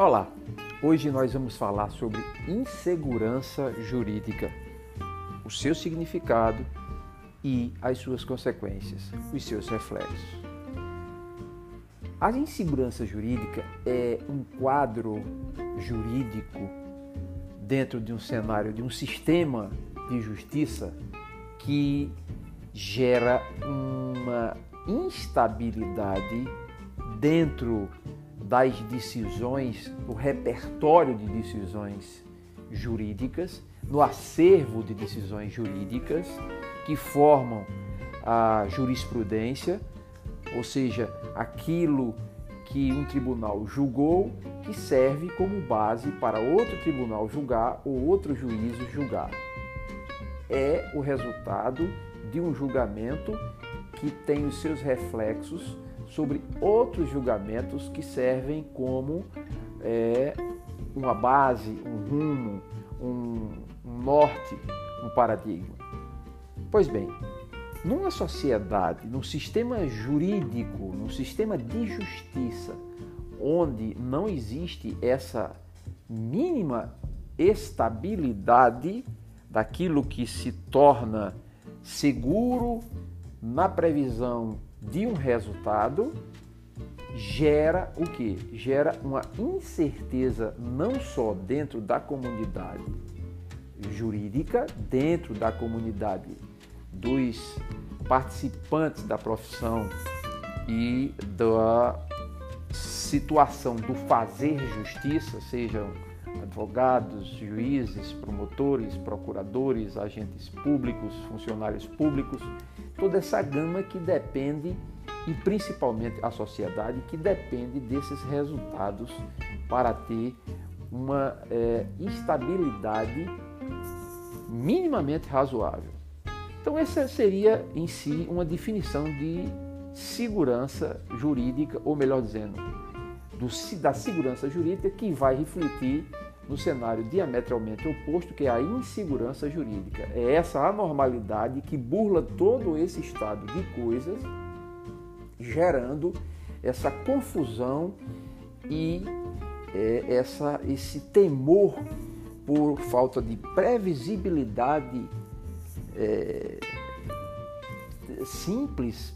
Olá, hoje nós vamos falar sobre insegurança jurídica, o seu significado e as suas consequências, os seus reflexos. A insegurança jurídica é um quadro jurídico dentro de um cenário, de um sistema de justiça que gera uma instabilidade dentro das decisões, do repertório de decisões jurídicas, no acervo de decisões jurídicas que formam a jurisprudência, ou seja, aquilo que um tribunal julgou que serve como base para outro tribunal julgar ou outro juízo julgar. É o resultado de um julgamento que tem os seus reflexos sobre outros julgamentos que servem como é, uma base, um rumo, um, um norte, um paradigma. Pois bem, numa sociedade, num sistema jurídico, num sistema de justiça, onde não existe essa mínima estabilidade daquilo que se torna seguro na previsão de um resultado gera o que? Gera uma incerteza não só dentro da comunidade jurídica, dentro da comunidade dos participantes da profissão e da situação do fazer justiça, sejam advogados, juízes, promotores, procuradores, agentes públicos, funcionários públicos, toda essa gama que depende, e principalmente a sociedade, que depende desses resultados para ter uma é, estabilidade minimamente razoável. Então, essa seria em si uma definição de segurança jurídica, ou melhor dizendo, do, da segurança jurídica que vai refletir no cenário diametralmente oposto, que é a insegurança jurídica. É essa anormalidade que burla todo esse estado de coisas, gerando essa confusão e é, essa, esse temor por falta de previsibilidade é, simples,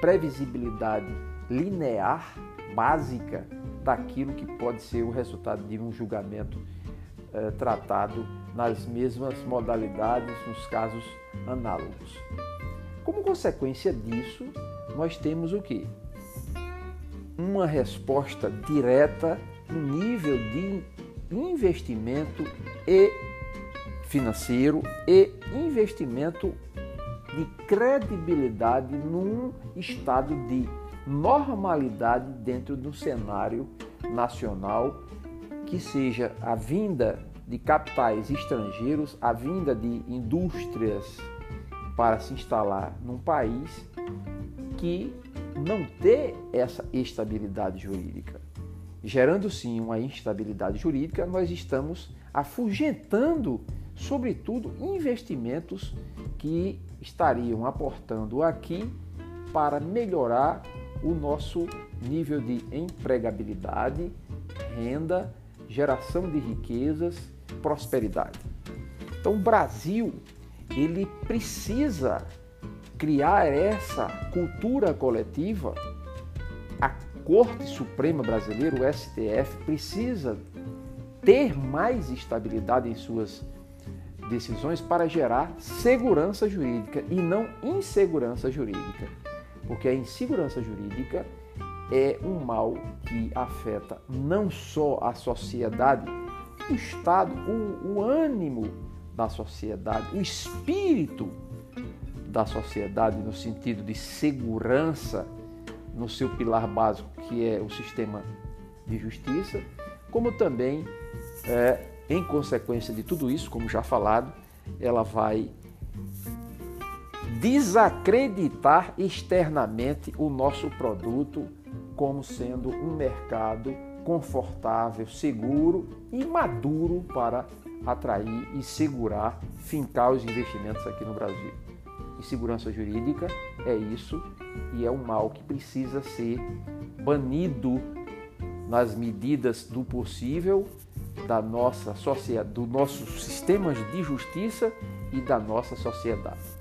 previsibilidade linear, básica daquilo que pode ser o resultado de um julgamento eh, tratado nas mesmas modalidades, nos casos análogos. Como consequência disso, nós temos o que? Uma resposta direta no nível de investimento e financeiro e investimento de credibilidade num estado de normalidade dentro do cenário nacional, que seja a vinda de capitais estrangeiros, a vinda de indústrias para se instalar num país que não tem essa estabilidade jurídica. Gerando sim uma instabilidade jurídica, nós estamos afugentando, sobretudo, investimentos que estariam aportando aqui para melhorar o nosso nível de empregabilidade, renda, geração de riquezas, prosperidade. Então, o Brasil ele precisa criar essa cultura coletiva. A Corte Suprema Brasileira, o STF, precisa ter mais estabilidade em suas decisões para gerar segurança jurídica e não insegurança jurídica porque a insegurança jurídica é um mal que afeta não só a sociedade, o Estado, o, o ânimo da sociedade, o espírito da sociedade no sentido de segurança no seu pilar básico, que é o sistema de justiça, como também, é, em consequência de tudo isso, como já falado, ela vai desacreditar externamente o nosso produto como sendo um mercado confortável, seguro e maduro para atrair e segurar, fincar os investimentos aqui no Brasil. E segurança jurídica é isso e é um mal que precisa ser banido nas medidas do possível da nossa sociedade, do nosso sistema de justiça e da nossa sociedade.